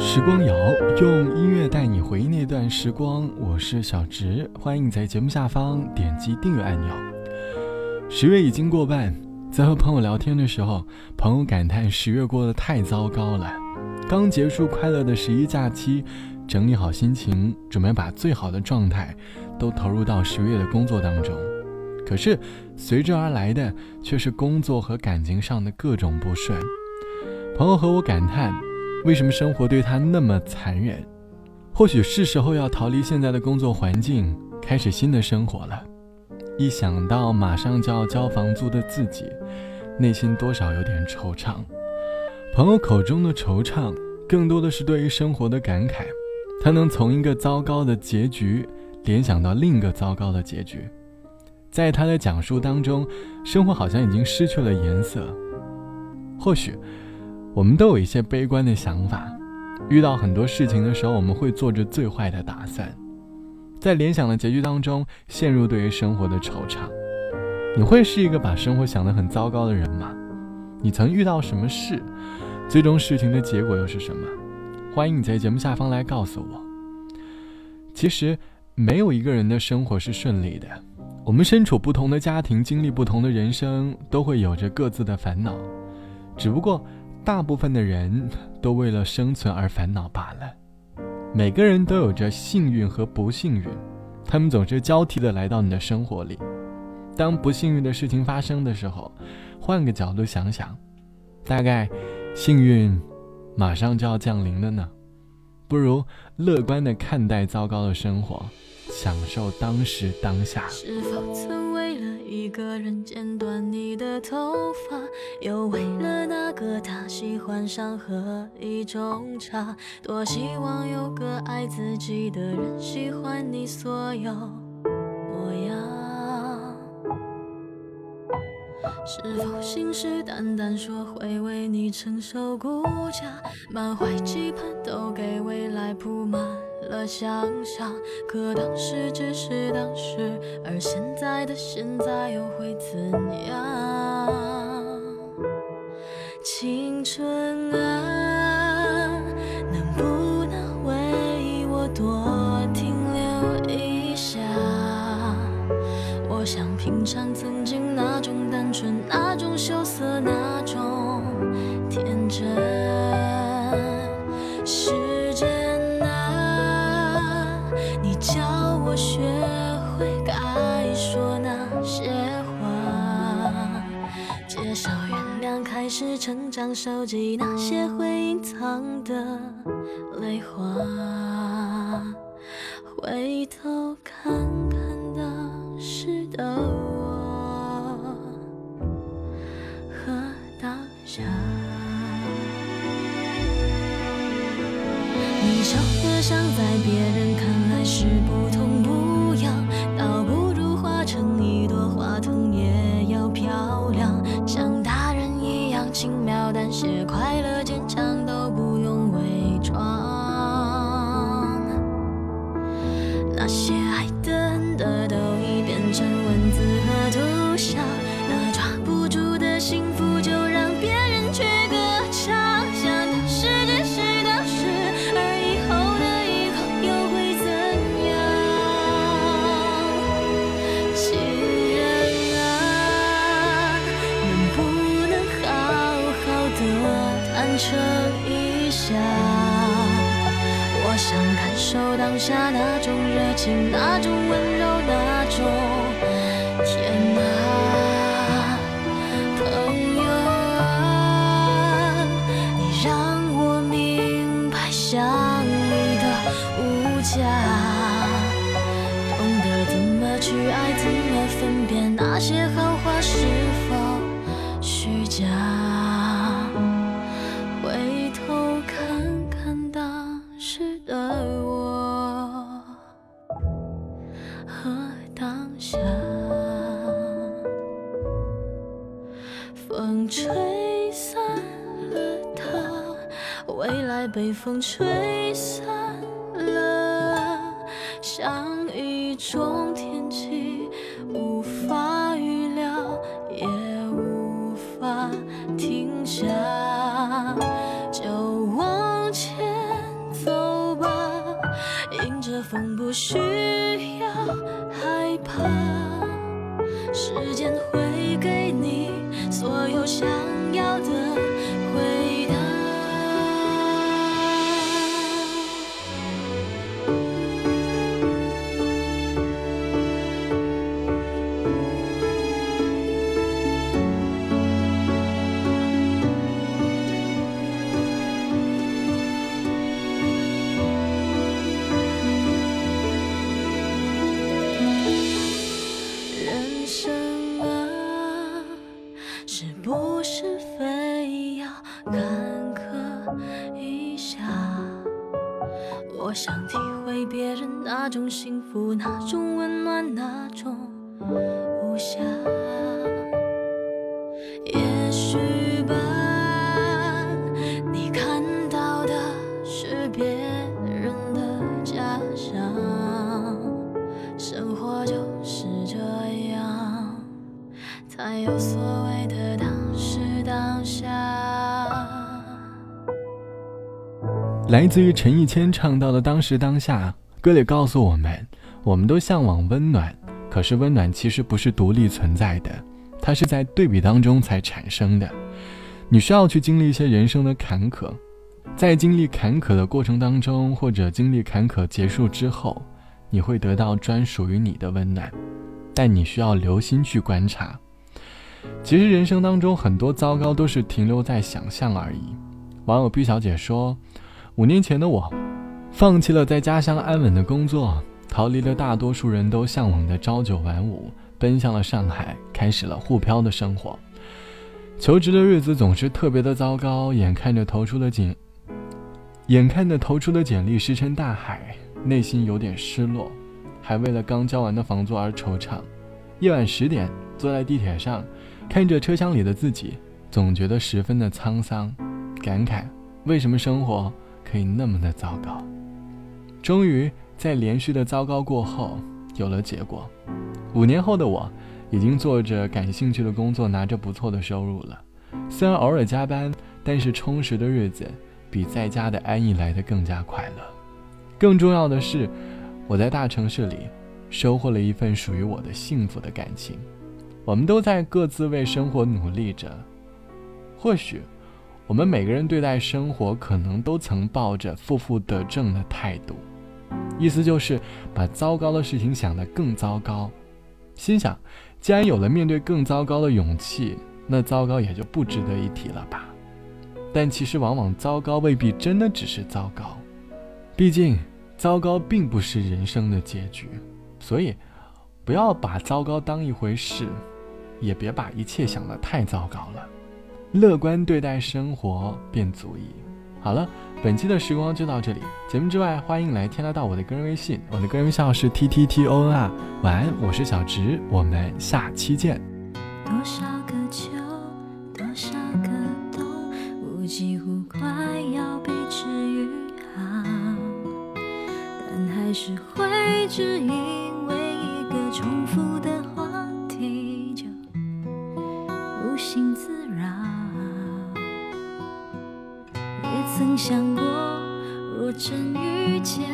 时光谣用音乐带你回忆那段时光，我是小植，欢迎你在节目下方点击订阅按钮。十月已经过半，在和朋友聊天的时候，朋友感叹十月过得太糟糕了。刚结束快乐的十一假期，整理好心情，准备把最好的状态都投入到十月的工作当中。可是随之而来的却是工作和感情上的各种不顺。朋友和我感叹。为什么生活对他那么残忍？或许是时候要逃离现在的工作环境，开始新的生活了。一想到马上就要交房租的自己，内心多少有点惆怅。朋友口中的惆怅，更多的是对于生活的感慨。他能从一个糟糕的结局联想到另一个糟糕的结局，在他的讲述当中，生活好像已经失去了颜色。或许。我们都有一些悲观的想法，遇到很多事情的时候，我们会做着最坏的打算，在联想的结局当中陷入对于生活的惆怅。你会是一个把生活想得很糟糕的人吗？你曾遇到什么事？最终事情的结果又是什么？欢迎你在节目下方来告诉我。其实没有一个人的生活是顺利的，我们身处不同的家庭，经历不同的人生，都会有着各自的烦恼，只不过。大部分的人都为了生存而烦恼罢了。每个人都有着幸运和不幸运，他们总是交替的来到你的生活里。当不幸运的事情发生的时候，换个角度想想，大概幸运马上就要降临了呢。不如乐观的看待糟糕的生活，享受当时当下。是否一个人剪短你的头发，又为了那个他喜欢上喝一种茶？多希望有个爱自己的人喜欢你所有模样。是否信誓旦旦说会为你承受孤家，满怀期盼都给未来铺满了想象？可当时只是当时，而现在的现在又会怎样？青春啊，能不能为我多停留一下？我想品尝曾经那种。单纯张，收集那些会隐藏的泪花。回头和当下。风吹散了它，未来被风吹散了，像一种天气，无法预料，也无法停下，不需要害怕，时间会给你所有想要的坎坷一下？我想体会别人那种幸福，那种温暖，那种无暇。也许吧，你看到的是别人的假象。生活就是这样，才有来自于陈奕谦唱到的《当时当下》，歌里告诉我们，我们都向往温暖，可是温暖其实不是独立存在的，它是在对比当中才产生的。你需要去经历一些人生的坎坷，在经历坎坷的过程当中，或者经历坎坷结束之后，你会得到专属于你的温暖，但你需要留心去观察。其实人生当中很多糟糕都是停留在想象而已。网友毕小姐说。五年前的我，放弃了在家乡安稳的工作，逃离了大多数人都向往的朝九晚五，奔向了上海，开始了沪漂的生活。求职的日子总是特别的糟糕，眼看着投出的简，眼看着投出的简历石沉大海，内心有点失落，还为了刚交完的房租而惆怅。夜晚十点，坐在地铁上，看着车厢里的自己，总觉得十分的沧桑，感慨为什么生活。可以那么的糟糕，终于在连续的糟糕过后有了结果。五年后的我，已经做着感兴趣的工作，拿着不错的收入了。虽然偶尔加班，但是充实的日子比在家的安逸来得更加快乐。更重要的是，我在大城市里收获了一份属于我的幸福的感情。我们都在各自为生活努力着，或许。我们每个人对待生活，可能都曾抱着负负得正的态度，意思就是把糟糕的事情想得更糟糕，心想，既然有了面对更糟糕的勇气，那糟糕也就不值得一提了吧。但其实往往糟糕未必真的只是糟糕，毕竟糟糕并不是人生的结局，所以不要把糟糕当一回事，也别把一切想得太糟糕了。乐观对待生活便足矣。好了，本期的时光就到这里。节目之外，欢迎来添加到我的个人微信，我的个人微信号是 t t t o n 啊。晚安，我是小直，我们下期见。多少个秋，曾想过，若真遇见，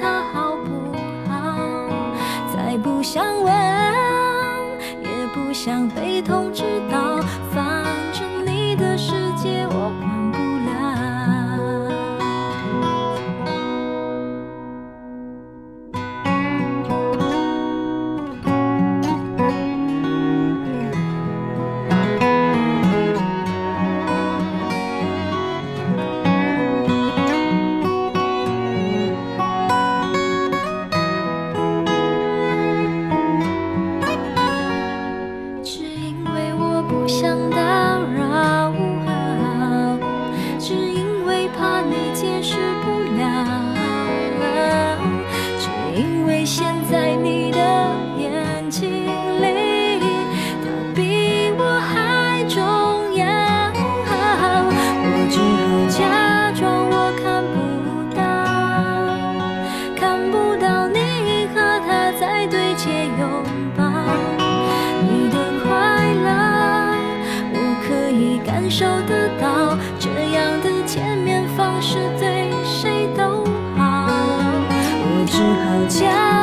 他好不好再不想问也不想被通知到。现在你的眼睛里他比我还重要。我只好假装我看不到看不到你和他在对街拥抱。你的快乐我可以感受得到这样的见面方式对谁都好。我只好假